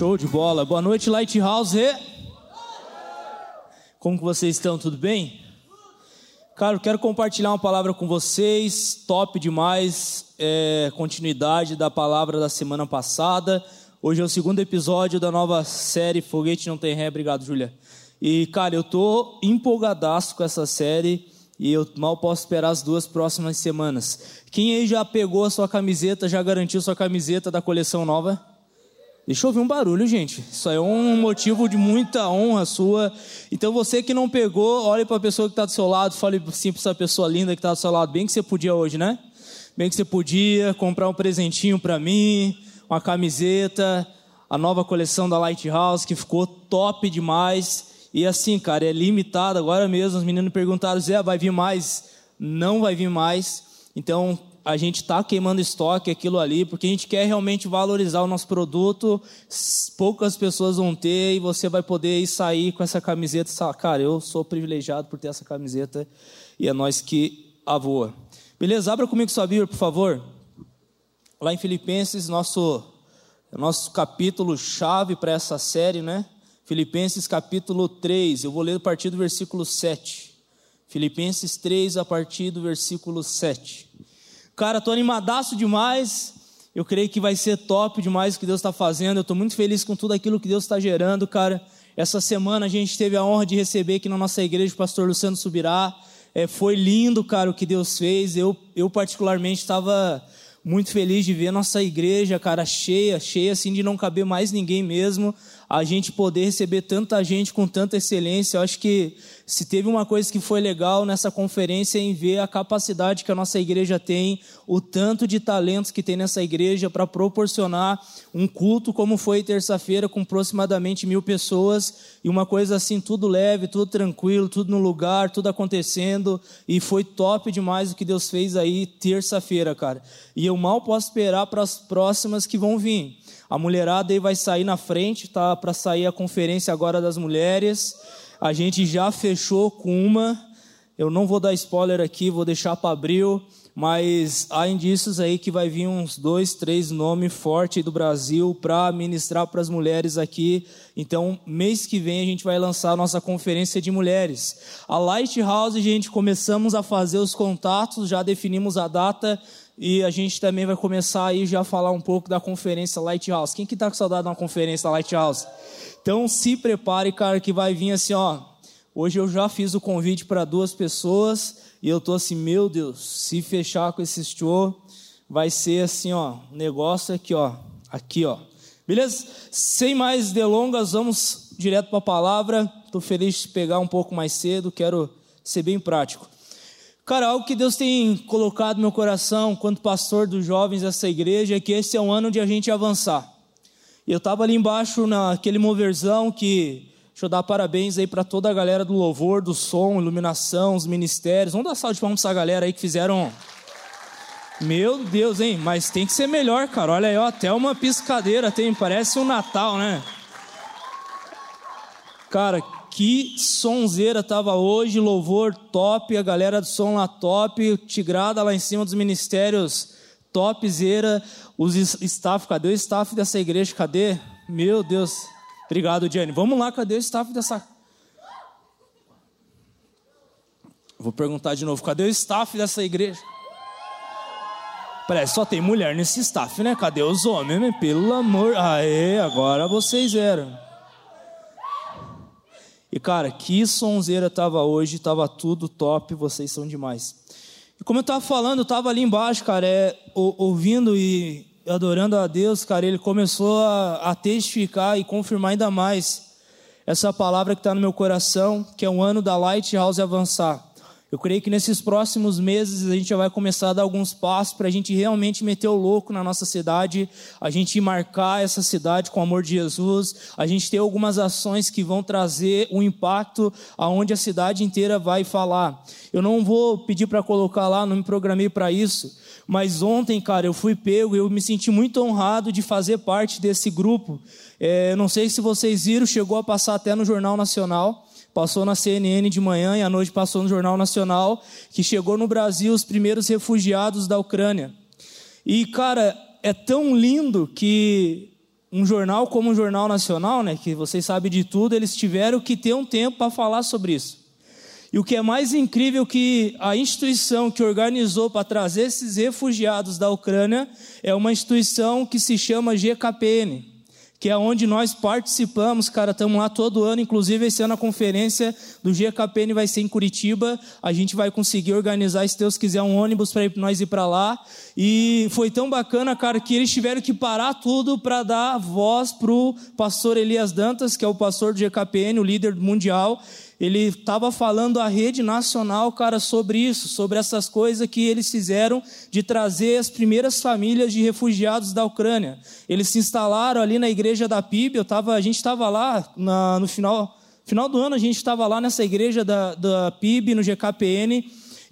Show de bola. Boa noite, Lighthouse. Como que vocês estão? Tudo bem? Cara, eu quero compartilhar uma palavra com vocês, top demais, é, continuidade da palavra da semana passada. Hoje é o segundo episódio da nova série Foguete Não Tem Ré. Obrigado, Júlia. E, cara, eu tô empolgadaço com essa série e eu mal posso esperar as duas próximas semanas. Quem aí já pegou a sua camiseta, já garantiu sua camiseta da coleção nova? Deixa eu ouvir um barulho, gente. Isso aí é um motivo de muita honra sua. Então você que não pegou, olhe para a pessoa que está do seu lado, fale assim para essa pessoa linda que está do seu lado, bem que você podia hoje, né? Bem que você podia comprar um presentinho para mim, uma camiseta, a nova coleção da Lighthouse que ficou top demais. E assim, cara, é limitado. Agora mesmo os meninos perguntaram, Zé, vai vir mais? Não vai vir mais. Então a gente está queimando estoque, aquilo ali, porque a gente quer realmente valorizar o nosso produto. Poucas pessoas vão ter e você vai poder ir sair com essa camiseta falar, cara, eu sou privilegiado por ter essa camiseta e é nós que a voa. Beleza? Abra comigo sua Bíblia, por favor. Lá em Filipenses, nosso, nosso capítulo chave para essa série, né? Filipenses capítulo 3, eu vou ler a partir do versículo 7. Filipenses 3, a partir do versículo 7. Cara, tô animadaço demais. Eu creio que vai ser top demais o que Deus está fazendo. Eu estou muito feliz com tudo aquilo que Deus está gerando, cara. Essa semana a gente teve a honra de receber aqui na nossa igreja o pastor Luciano Subirá. É, foi lindo, cara, o que Deus fez. Eu, eu particularmente estava muito feliz de ver nossa igreja, cara, cheia, cheia assim de não caber mais ninguém mesmo a gente poder receber tanta gente com tanta excelência. Eu acho que se teve uma coisa que foi legal nessa conferência é em ver a capacidade que a nossa igreja tem, o tanto de talentos que tem nessa igreja para proporcionar um culto como foi terça-feira com aproximadamente mil pessoas e uma coisa assim tudo leve, tudo tranquilo, tudo no lugar, tudo acontecendo e foi top demais o que Deus fez aí terça-feira, cara. E eu mal posso esperar para as próximas que vão vir. A mulherada aí vai sair na frente, tá para sair a conferência agora das mulheres. A gente já fechou com uma. Eu não vou dar spoiler aqui, vou deixar para abril, mas há indícios aí que vai vir uns dois, três nomes fortes do Brasil para ministrar para as mulheres aqui. Então, mês que vem a gente vai lançar a nossa conferência de mulheres. A Lighthouse, gente, começamos a fazer os contatos, já definimos a data e a gente também vai começar aí já a falar um pouco da conferência Lighthouse. Quem que tá com saudade de uma conferência Lighthouse? Então se prepare, cara, que vai vir assim, ó. Hoje eu já fiz o convite para duas pessoas e eu tô assim, meu Deus, se fechar com esse show, vai ser assim, ó, negócio aqui, ó, aqui, ó. Beleza? Sem mais delongas, vamos direto para a palavra. Tô feliz de pegar um pouco mais cedo, quero ser bem prático. Cara, algo que Deus tem colocado no meu coração, quanto pastor dos jovens dessa igreja, é que esse é um ano de a gente avançar. Eu estava ali embaixo naquele moverzão que. Deixa eu dar parabéns aí para toda a galera do louvor, do som, iluminação, os ministérios. Vamos dar salve de palmas para essa galera aí que fizeram. Meu Deus, hein? Mas tem que ser melhor, cara. Olha aí, ó, até uma piscadeira tem, parece um Natal, né? Cara, que sonzeira tava hoje, louvor top, a galera do som lá top, tigrada lá em cima dos ministérios topzera, os staff, cadê o staff dessa igreja? Cadê? Meu Deus. Obrigado, Jenny. Vamos lá, cadê o staff dessa Vou perguntar de novo, cadê o staff dessa igreja? Parece só tem mulher nesse staff, né? Cadê os homens? Pelo amor. Aê, agora vocês eram. E cara, que sonzeira tava hoje, tava tudo top, vocês são demais. E como eu tava falando, eu tava ali embaixo, cara, é, ouvindo e adorando a Deus, cara, ele começou a, a testificar e confirmar ainda mais essa palavra que está no meu coração, que é o ano da Lighthouse avançar. Eu creio que nesses próximos meses a gente já vai começar a dar alguns passos para a gente realmente meter o louco na nossa cidade, a gente marcar essa cidade com o amor de Jesus, a gente ter algumas ações que vão trazer um impacto aonde a cidade inteira vai falar. Eu não vou pedir para colocar lá, não me programei para isso, mas ontem, cara, eu fui pego e eu me senti muito honrado de fazer parte desse grupo. É, não sei se vocês viram, chegou a passar até no Jornal Nacional passou na CNN de manhã e à noite passou no Jornal Nacional, que chegou no Brasil os primeiros refugiados da Ucrânia. E, cara, é tão lindo que um jornal como o Jornal Nacional, né, que vocês sabem de tudo, eles tiveram que ter um tempo para falar sobre isso. E o que é mais incrível que a instituição que organizou para trazer esses refugiados da Ucrânia é uma instituição que se chama GKPN, que é onde nós participamos, cara, estamos lá todo ano, inclusive esse ano a conferência do GKPN vai ser em Curitiba, a gente vai conseguir organizar, se Deus quiser, um ônibus para nós ir para lá, e foi tão bacana, cara, que eles tiveram que parar tudo para dar voz para o pastor Elias Dantas, que é o pastor do GKPN, o líder mundial, ele estava falando à rede nacional, cara, sobre isso, sobre essas coisas que eles fizeram de trazer as primeiras famílias de refugiados da Ucrânia. Eles se instalaram ali na igreja da PIB, eu tava, a gente estava lá na, no final, final do ano, a gente estava lá nessa igreja da, da PIB, no GKPN,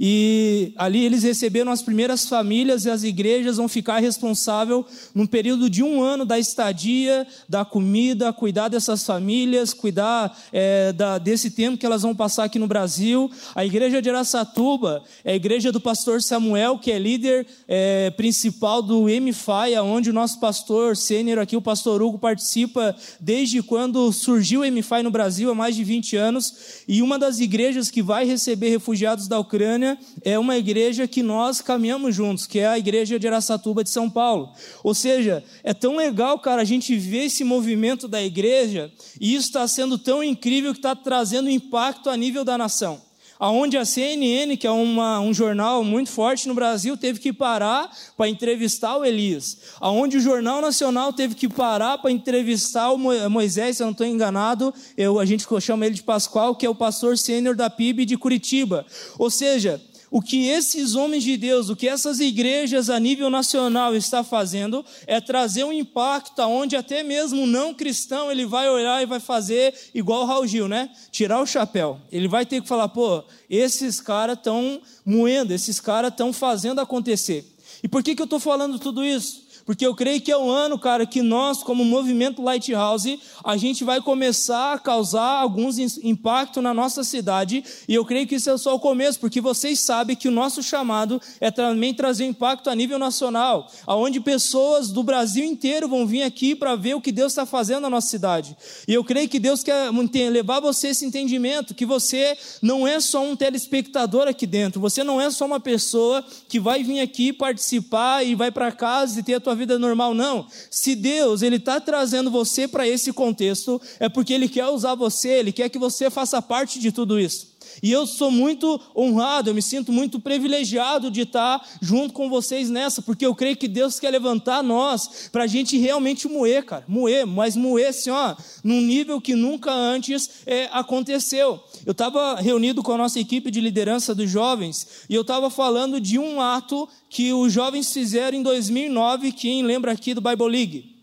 e ali eles receberam as primeiras famílias e as igrejas vão ficar responsável num período de um ano da estadia, da comida, cuidar dessas famílias, cuidar é, da, desse tempo que elas vão passar aqui no Brasil. A igreja de Aracatuba é a igreja do pastor Samuel, que é líder é, principal do MFI, onde o nosso pastor sênior aqui, o pastor Hugo, participa desde quando surgiu o MFI no Brasil, há mais de 20 anos. E uma das igrejas que vai receber refugiados da Ucrânia é uma igreja que nós caminhamos juntos, que é a igreja de Aracatuba de São Paulo. Ou seja, é tão legal, cara, a gente ver esse movimento da igreja e isso está sendo tão incrível que está trazendo impacto a nível da nação aonde a CNN, que é uma, um jornal muito forte no Brasil, teve que parar para entrevistar o Elias, aonde o Jornal Nacional teve que parar para entrevistar o Moisés, se eu não estou enganado, eu, a gente chama ele de Pascoal, que é o pastor sênior da PIB de Curitiba. Ou seja, o que esses homens de Deus, o que essas igrejas a nível nacional está fazendo é trazer um impacto aonde até mesmo um não cristão ele vai olhar e vai fazer igual o Raul Gil, né? Tirar o chapéu. Ele vai ter que falar, pô, esses caras estão moendo, esses caras estão fazendo acontecer. E por que, que eu estou falando tudo isso? Porque eu creio que é o ano, cara, que nós, como movimento Lighthouse, a gente vai começar a causar alguns impacto na nossa cidade, e eu creio que isso é só o começo, porque vocês sabem que o nosso chamado é também trazer impacto a nível nacional, aonde pessoas do Brasil inteiro vão vir aqui para ver o que Deus está fazendo na nossa cidade. E eu creio que Deus quer levar você esse entendimento, que você não é só um telespectador aqui dentro, você não é só uma pessoa que vai vir aqui participar e vai para casa e ter a tua vida normal, não. Se Deus ele está trazendo você para esse contexto, é porque Ele quer usar você, Ele quer que você faça parte de tudo isso. E eu sou muito honrado, eu me sinto muito privilegiado de estar junto com vocês nessa, porque eu creio que Deus quer levantar nós para a gente realmente moer, cara, moer, mas moer assim, ó, num nível que nunca antes é, aconteceu. Eu estava reunido com a nossa equipe de liderança dos jovens e eu estava falando de um ato que os jovens fizeram em 2009, quem lembra aqui do Bible League?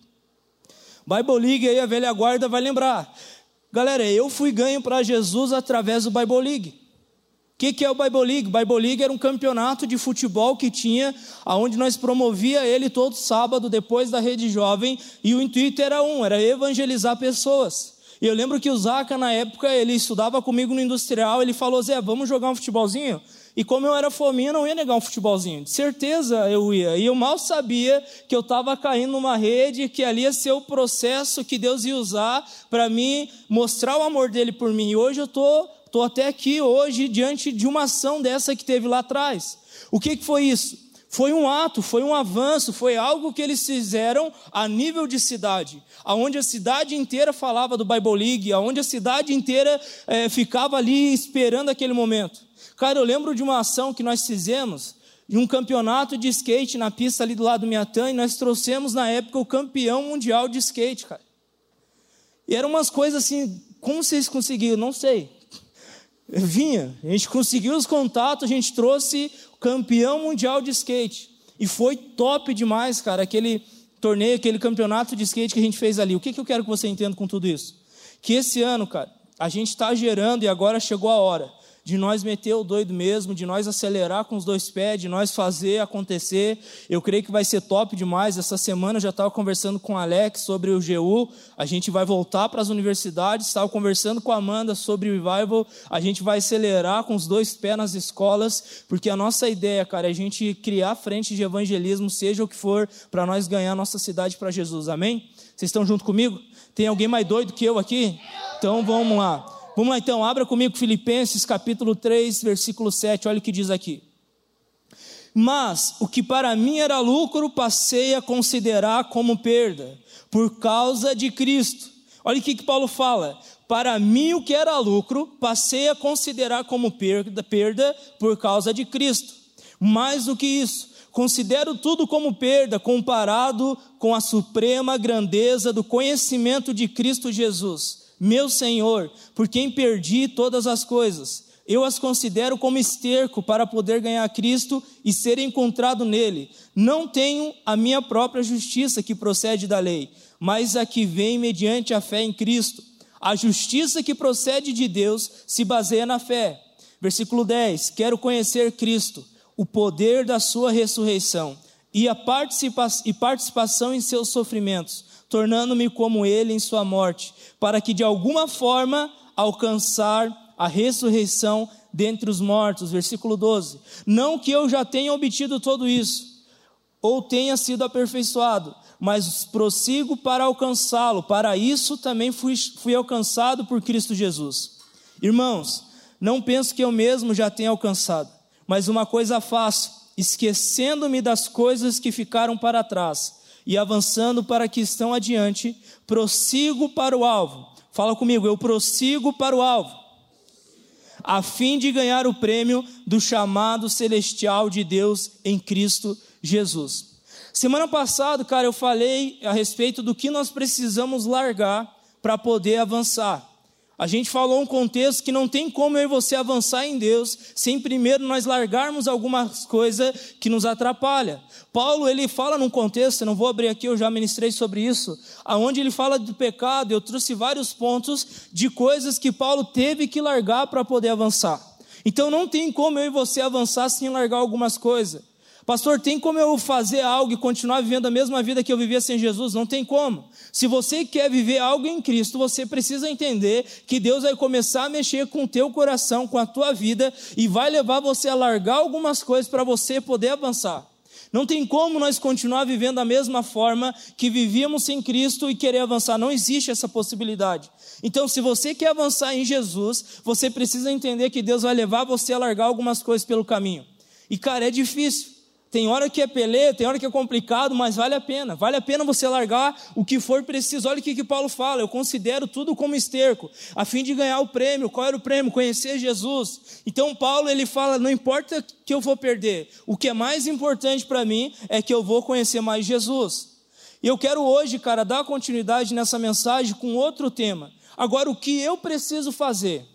Bible League aí, a velha guarda vai lembrar. Galera, eu fui ganho para Jesus através do Bible League. O que, que, é o Bible League? Bible League era um campeonato de futebol que tinha, aonde nós promovia ele todo sábado depois da rede jovem, e o intuito era um, era evangelizar pessoas. E eu lembro que o Zaca, na época, ele estudava comigo no industrial, ele falou, Zé, vamos jogar um futebolzinho? E como eu era fominha, não ia negar um futebolzinho. De certeza eu ia. E eu mal sabia que eu estava caindo numa rede, que ali ia ser o processo que Deus ia usar para mim mostrar o amor dele por mim. E hoje eu estou tô, tô até aqui, hoje, diante de uma ação dessa que teve lá atrás. O que, que foi isso? Foi um ato, foi um avanço, foi algo que eles fizeram a nível de cidade, aonde a cidade inteira falava do Bible League, aonde a cidade inteira é, ficava ali esperando aquele momento. Cara, eu lembro de uma ação que nós fizemos, de um campeonato de skate na pista ali do lado do Miatã, e nós trouxemos na época o campeão mundial de skate, cara. E eram umas coisas assim, como vocês conseguiram? Não sei. Vinha, a gente conseguiu os contatos, a gente trouxe o campeão mundial de skate. E foi top demais, cara, aquele torneio, aquele campeonato de skate que a gente fez ali. O que, que eu quero que você entenda com tudo isso? Que esse ano, cara, a gente está gerando e agora chegou a hora de nós meter o doido mesmo, de nós acelerar com os dois pés, de nós fazer acontecer. Eu creio que vai ser top demais. Essa semana eu já estava conversando com o Alex sobre o GU. A gente vai voltar para as universidades. Estava conversando com a Amanda sobre o Revival. A gente vai acelerar com os dois pés nas escolas, porque a nossa ideia, cara, é a gente criar frente de evangelismo, seja o que for, para nós ganhar a nossa cidade para Jesus. Amém? Vocês estão junto comigo? Tem alguém mais doido que eu aqui? Então vamos lá. Vamos lá então, abra comigo Filipenses capítulo 3, versículo 7. Olha o que diz aqui. Mas o que para mim era lucro, passei a considerar como perda, por causa de Cristo. Olha o que, Paulo fala. Para mim, o que era lucro, passei a considerar como perda, perda por causa de Cristo. Mais do que isso, considero tudo como perda comparado com a suprema grandeza do conhecimento de Cristo Jesus, meu Senhor, por quem perdi todas as coisas eu as considero como esterco para poder ganhar Cristo e ser encontrado nele. Não tenho a minha própria justiça que procede da lei, mas a que vem mediante a fé em Cristo. A justiça que procede de Deus se baseia na fé. Versículo 10: Quero conhecer Cristo, o poder da sua ressurreição e a participa e participação em seus sofrimentos, tornando-me como ele em sua morte, para que de alguma forma alcançar a ressurreição dentre os mortos, versículo 12. Não que eu já tenha obtido tudo isso, ou tenha sido aperfeiçoado, mas prossigo para alcançá-lo. Para isso também fui, fui alcançado por Cristo Jesus. Irmãos, não penso que eu mesmo já tenha alcançado, mas uma coisa faço, esquecendo-me das coisas que ficaram para trás e avançando para que estão adiante, prossigo para o alvo. Fala comigo, eu prossigo para o alvo a fim de ganhar o prêmio do chamado celestial de Deus em Cristo Jesus. Semana passada, cara, eu falei a respeito do que nós precisamos largar para poder avançar. A gente falou um contexto que não tem como eu e você avançar em Deus sem primeiro nós largarmos algumas coisas que nos atrapalham. Paulo, ele fala num contexto, eu não vou abrir aqui, eu já ministrei sobre isso, aonde ele fala do pecado, eu trouxe vários pontos de coisas que Paulo teve que largar para poder avançar. Então não tem como eu e você avançar sem largar algumas coisas. Pastor, tem como eu fazer algo e continuar vivendo a mesma vida que eu vivia sem Jesus? Não tem como. Se você quer viver algo em Cristo, você precisa entender que Deus vai começar a mexer com o teu coração, com a tua vida e vai levar você a largar algumas coisas para você poder avançar. Não tem como nós continuar vivendo da mesma forma que vivíamos sem Cristo e querer avançar. Não existe essa possibilidade. Então, se você quer avançar em Jesus, você precisa entender que Deus vai levar você a largar algumas coisas pelo caminho. E, cara, é difícil. Tem hora que é pelê, tem hora que é complicado, mas vale a pena. Vale a pena você largar o que for preciso. Olha o que, que Paulo fala: eu considero tudo como esterco, a fim de ganhar o prêmio. Qual era o prêmio? Conhecer Jesus. Então, Paulo ele fala: não importa que eu vou perder, o que é mais importante para mim é que eu vou conhecer mais Jesus. E eu quero hoje, cara, dar continuidade nessa mensagem com outro tema. Agora, o que eu preciso fazer?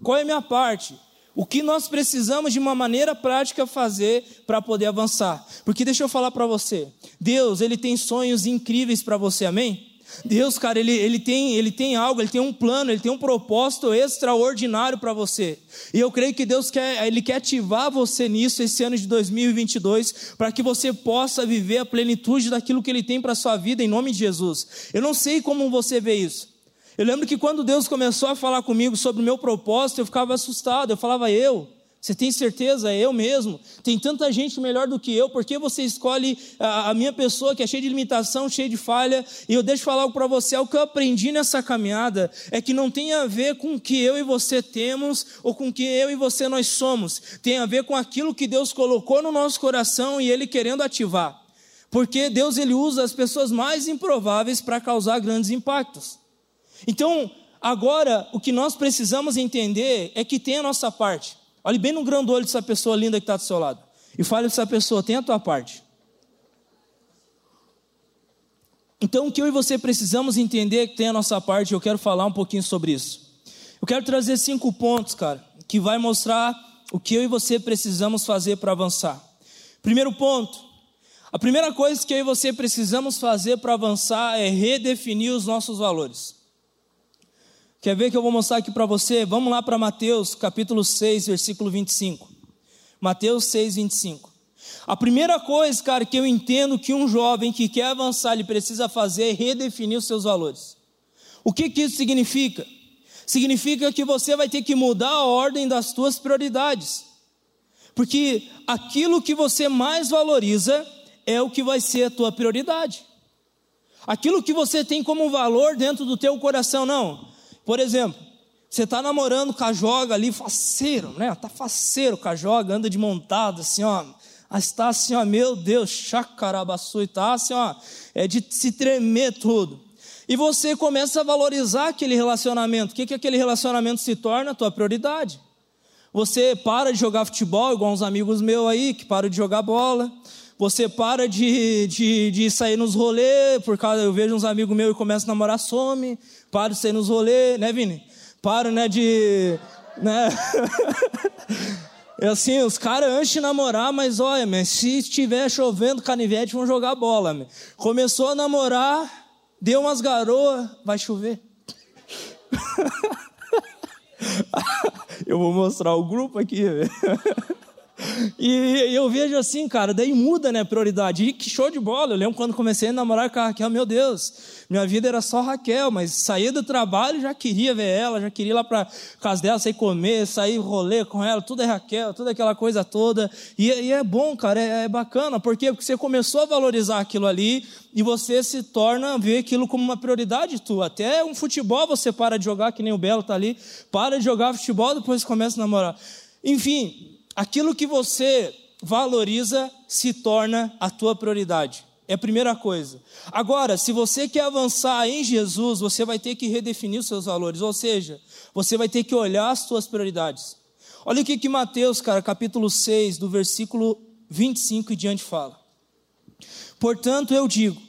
Qual é a minha parte? O que nós precisamos de uma maneira prática fazer para poder avançar? Porque deixa eu falar para você, Deus, ele tem sonhos incríveis para você, amém? Deus, cara, ele, ele, tem, ele tem algo, ele tem um plano, ele tem um propósito extraordinário para você. E eu creio que Deus quer, ele quer ativar você nisso esse ano de 2022, para que você possa viver a plenitude daquilo que ele tem para sua vida em nome de Jesus. Eu não sei como você vê isso. Eu lembro que quando Deus começou a falar comigo sobre o meu propósito, eu ficava assustado. Eu falava, eu? Você tem certeza? É eu mesmo? Tem tanta gente melhor do que eu, por que você escolhe a, minha pessoa que é cheia de limitação, cheia de falha? E eu deixo falar algo para você: o que eu aprendi nessa caminhada é que não tem a ver com o que eu e você temos ou com o que eu e você nós somos, tem a ver com aquilo que Deus colocou no nosso coração e Ele querendo ativar. Porque Deus ele usa as pessoas mais improváveis para causar grandes impactos. Então, agora, o que nós precisamos entender é que tem a nossa parte. Olhe bem no grande olho dessa pessoa linda que está do seu lado. E fale para essa pessoa: tem a tua parte. Então, o que eu e você precisamos entender é que tem a nossa parte, eu quero falar um pouquinho sobre isso. Eu quero trazer cinco pontos, cara, que vai mostrar o que eu e você precisamos fazer para avançar. Primeiro ponto: a primeira coisa que eu e você precisamos fazer para avançar é redefinir os nossos valores. Quer ver que eu vou mostrar aqui para você? Vamos lá para Mateus capítulo 6, versículo 25. Mateus 6, 25. A primeira coisa, cara, que eu entendo que um jovem que quer avançar, ele precisa fazer é redefinir os seus valores. O que, que isso significa? Significa que você vai ter que mudar a ordem das suas prioridades. Porque aquilo que você mais valoriza é o que vai ser a tua prioridade. Aquilo que você tem como valor dentro do teu coração, não. Por exemplo, você está namorando com a joga ali, faceiro, né? Tá faceiro com a joga, anda de montado, assim, ó. Está assim, ó, meu Deus, chacarabaçu, e tá assim, ó, é de se tremer tudo. E você começa a valorizar aquele relacionamento. O que, que aquele relacionamento se torna? A tua prioridade. Você para de jogar futebol, igual uns amigos meus aí, que param de jogar bola. Você para de, de, de sair nos rolês, por causa, eu vejo uns amigos meus e começam a namorar, some. Para de sair nos rolês, né, Vini? Para, né, de... Né? É assim, os caras antes de namorar, mas olha, mas se estiver chovendo canivete, vão jogar bola. Man. Começou a namorar, deu umas garoas, vai chover. Eu vou mostrar o grupo aqui. E eu vejo assim, cara, daí muda, né, prioridade. E que show de bola. Eu lembro quando comecei a namorar com a Raquel, meu Deus, minha vida era só Raquel, mas saía do trabalho, já queria ver ela, já queria ir lá para casa dela, sair comer, sair rolê com ela, tudo é Raquel, tudo aquela coisa toda. E, e é bom, cara, é, é bacana. Por quê? Porque você começou a valorizar aquilo ali e você se torna ver aquilo como uma prioridade tua. Até um futebol você para de jogar, que nem o Belo tá ali, para de jogar futebol, depois começa a namorar. Enfim, aquilo que você valoriza se torna a tua prioridade. É a primeira coisa. Agora, se você quer avançar em Jesus, você vai ter que redefinir os seus valores, ou seja, você vai ter que olhar as suas prioridades. Olha o que, que Mateus, cara, capítulo 6, do versículo 25 e diante fala. Portanto, eu digo: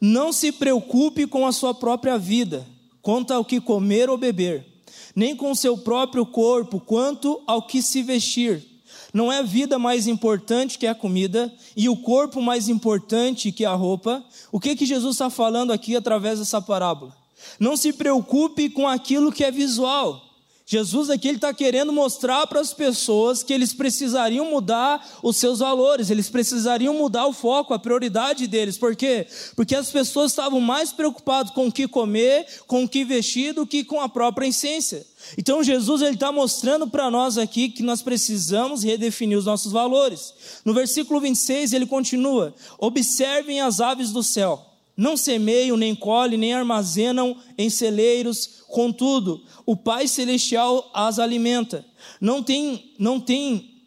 não se preocupe com a sua própria vida, quanto ao que comer ou beber, nem com o seu próprio corpo, quanto ao que se vestir. Não é a vida mais importante que a comida e o corpo mais importante que a roupa. O que que Jesus está falando aqui através dessa parábola? Não se preocupe com aquilo que é visual. Jesus aqui está querendo mostrar para as pessoas que eles precisariam mudar os seus valores, eles precisariam mudar o foco, a prioridade deles. Por quê? Porque as pessoas estavam mais preocupadas com o que comer, com o que vestir, do que com a própria essência. Então Jesus ele está mostrando para nós aqui que nós precisamos redefinir os nossos valores. No versículo 26 ele continua: observem as aves do céu, não semeiam, nem colhem, nem armazenam em celeiros, contudo, o Pai celestial as alimenta. Não tem, não tem,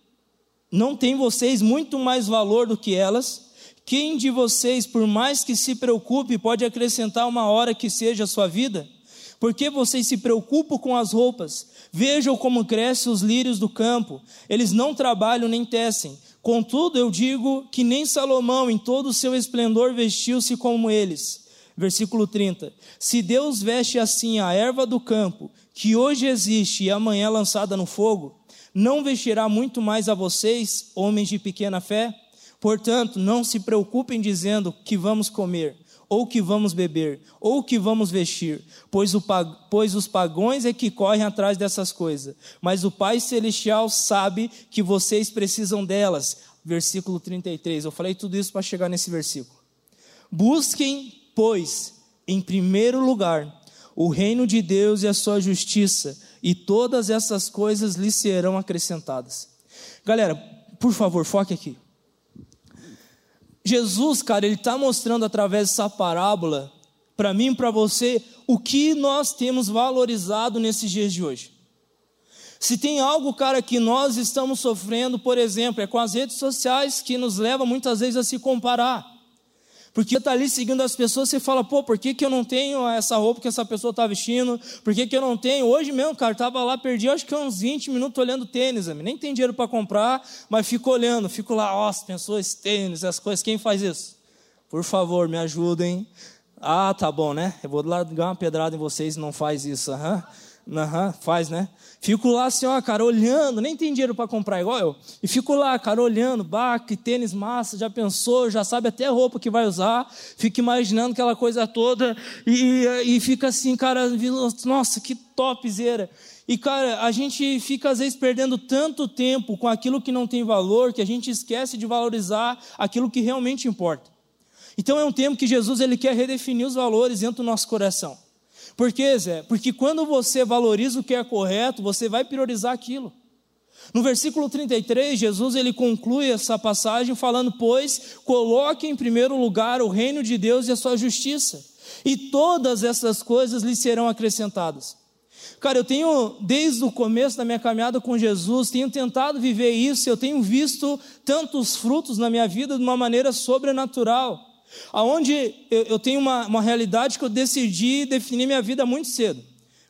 não tem vocês muito mais valor do que elas? Quem de vocês, por mais que se preocupe, pode acrescentar uma hora que seja a sua vida? Por que vocês se preocupam com as roupas? Vejam como crescem os lírios do campo. Eles não trabalham nem tecem. Contudo, eu digo que nem Salomão, em todo o seu esplendor, vestiu-se como eles. Versículo 30. Se Deus veste assim a erva do campo, que hoje existe e amanhã lançada no fogo, não vestirá muito mais a vocês, homens de pequena fé? Portanto, não se preocupem dizendo que vamos comer ou que vamos beber, ou que vamos vestir, pois, o, pois os pagões é que correm atrás dessas coisas, mas o Pai Celestial sabe que vocês precisam delas. Versículo 33. Eu falei tudo isso para chegar nesse versículo. Busquem, pois, em primeiro lugar, o reino de Deus e a sua justiça, e todas essas coisas lhes serão acrescentadas. Galera, por favor, foque aqui. Jesus, cara, ele está mostrando através dessa parábola, para mim e para você, o que nós temos valorizado nesses dias de hoje. Se tem algo, cara, que nós estamos sofrendo, por exemplo, é com as redes sociais que nos leva muitas vezes a se comparar. Porque está ali seguindo as pessoas, você fala, pô, por que, que eu não tenho essa roupa que essa pessoa está vestindo? Por que, que eu não tenho? Hoje mesmo, cara, estava lá, perdi acho que uns 20 minutos olhando tênis, amigo. nem tem dinheiro para comprar, mas fico olhando, fico lá, ó, pensou esse tênis, as coisas, quem faz isso? Por favor, me ajudem. Ah, tá bom, né? Eu vou largar uma pedrada em vocês, não faz isso. Uhum. Uhum, faz, né? Fico lá assim, ó, cara, olhando, nem tem dinheiro para comprar igual eu. E fico lá, cara, olhando, baque, tênis massa, já pensou, já sabe até a roupa que vai usar. Fico imaginando aquela coisa toda e, e fica assim, cara, nossa, que topzera. E, cara, a gente fica às vezes perdendo tanto tempo com aquilo que não tem valor que a gente esquece de valorizar aquilo que realmente importa. Então é um tempo que Jesus ele quer redefinir os valores dentro do nosso coração. Por quê, Zé? Porque quando você valoriza o que é correto, você vai priorizar aquilo. No versículo 33, Jesus ele conclui essa passagem falando: "Pois coloque em primeiro lugar o reino de Deus e a sua justiça". e todas essas coisas lhe serão acrescentadas. Cara, eu tenho, desde o começo da minha caminhada com Jesus, tenho tentado viver isso, eu tenho visto tantos frutos na minha vida de uma maneira sobrenatural, aonde eu, eu tenho uma, uma realidade que eu decidi definir minha vida muito cedo.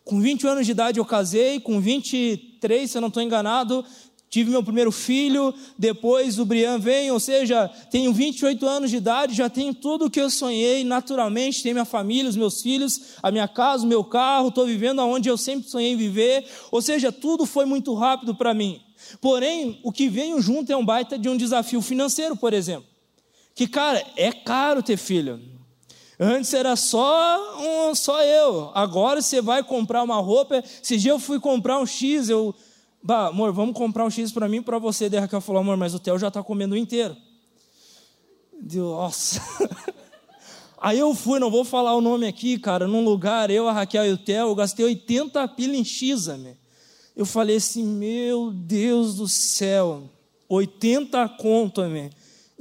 Com 20 anos de idade eu casei, com 23, se eu não estou enganado, Tive meu primeiro filho, depois o Brian vem, ou seja, tenho 28 anos de idade, já tenho tudo o que eu sonhei naturalmente, tenho minha família, os meus filhos, a minha casa, o meu carro, estou vivendo aonde eu sempre sonhei viver, ou seja, tudo foi muito rápido para mim. Porém, o que veio junto é um baita de um desafio financeiro, por exemplo. Que, cara, é caro ter filho. Antes era só um, só eu. Agora você vai comprar uma roupa. Esse dia eu fui comprar um X, eu Bah, amor, vamos comprar um X para mim para você. Daí a Raquel falou, amor, mas o Theo já está comendo inteiro. Deu, nossa. Aí eu fui, não vou falar o nome aqui, cara, num lugar, eu, a Raquel e o Theo, eu gastei 80 pila em X, amém. Eu falei assim, meu Deus do céu, 80 conto, amém.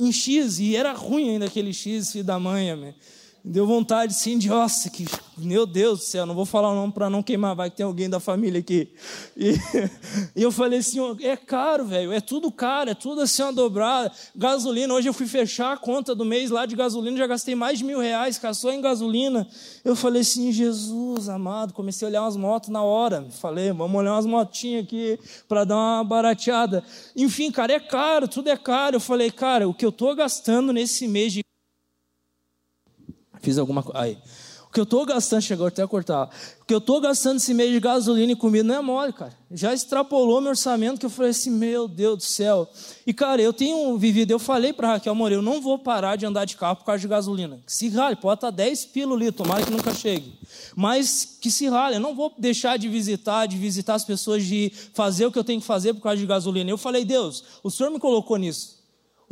Em X, e era ruim ainda aquele X, da mãe, amém. Deu vontade sim de, nossa, que, meu Deus do céu, não vou falar o nome para não queimar, vai que tem alguém da família aqui. E, e eu falei assim, é caro, velho, é tudo caro, é tudo assim, uma dobrada. Gasolina, hoje eu fui fechar a conta do mês lá de gasolina, já gastei mais de mil reais, só em gasolina. Eu falei assim, Jesus amado, comecei a olhar umas motos na hora. Falei, vamos olhar umas motinhas aqui para dar uma barateada. Enfim, cara, é caro, tudo é caro. Eu falei, cara, o que eu estou gastando nesse mês de Fiz alguma coisa. Aí. O que eu estou gastando, chegou até a cortar. O que eu estou gastando esse mês de gasolina e comida não é mole, cara. Já extrapolou meu orçamento que eu falei assim, meu Deus do céu. E, cara, eu tenho vivido, eu falei para Raquel Moreira, eu não vou parar de andar de carro por causa de gasolina. Se rale, pode estar 10 pila ali, tomara que nunca chegue. Mas que se rale, eu não vou deixar de visitar, de visitar as pessoas, de fazer o que eu tenho que fazer por causa de gasolina. Eu falei, Deus, o Senhor me colocou nisso.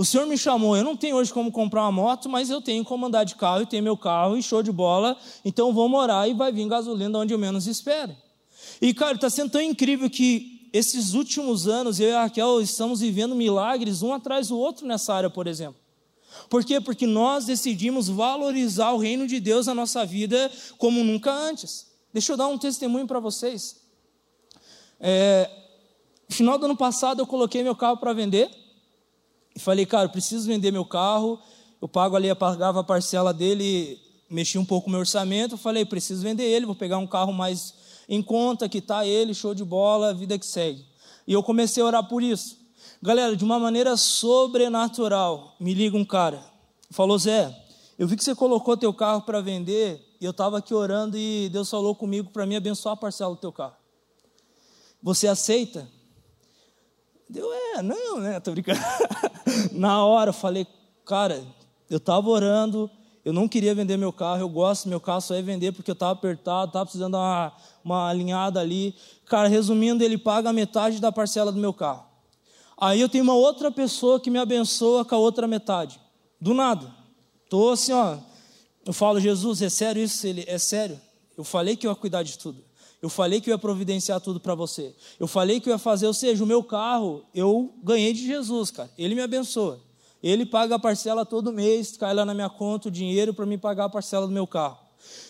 O senhor me chamou, eu não tenho hoje como comprar uma moto, mas eu tenho como andar de carro e tenho meu carro e show de bola, então vou morar e vai vir gasolina onde eu menos espero. E, cara, está sendo tão incrível que esses últimos anos, eu e a Raquel estamos vivendo milagres um atrás do outro nessa área, por exemplo. Por quê? Porque nós decidimos valorizar o reino de Deus na nossa vida como nunca antes. Deixa eu dar um testemunho para vocês. É, final do ano passado, eu coloquei meu carro para vender. E falei, cara, preciso vender meu carro. Eu pago ali, eu pagava a parcela dele, mexi um pouco o meu orçamento. falei, preciso vender ele, vou pegar um carro mais em conta, que tá ele, show de bola, vida que segue. E eu comecei a orar por isso. Galera, de uma maneira sobrenatural, me liga um cara. Falou, Zé, eu vi que você colocou teu carro para vender, e eu estava aqui orando e Deus falou comigo para mim abençoar a parcela do teu carro. Você aceita? Deu, é, não, né? Tô brincando. Na hora eu falei, cara, eu estava orando, eu não queria vender meu carro, eu gosto do meu carro, só ia vender porque eu estava apertado, estava precisando dar uma, uma alinhada ali. Cara, resumindo, ele paga metade da parcela do meu carro. Aí eu tenho uma outra pessoa que me abençoa com a outra metade. Do nada. Estou assim, ó. Eu falo, Jesus, é sério isso? Ele, é sério. Eu falei que eu ia cuidar de tudo. Eu falei que eu ia providenciar tudo para você. Eu falei que eu ia fazer, ou seja, o meu carro, eu ganhei de Jesus, cara. Ele me abençoa. Ele paga a parcela todo mês, cai lá na minha conta o dinheiro para me pagar a parcela do meu carro.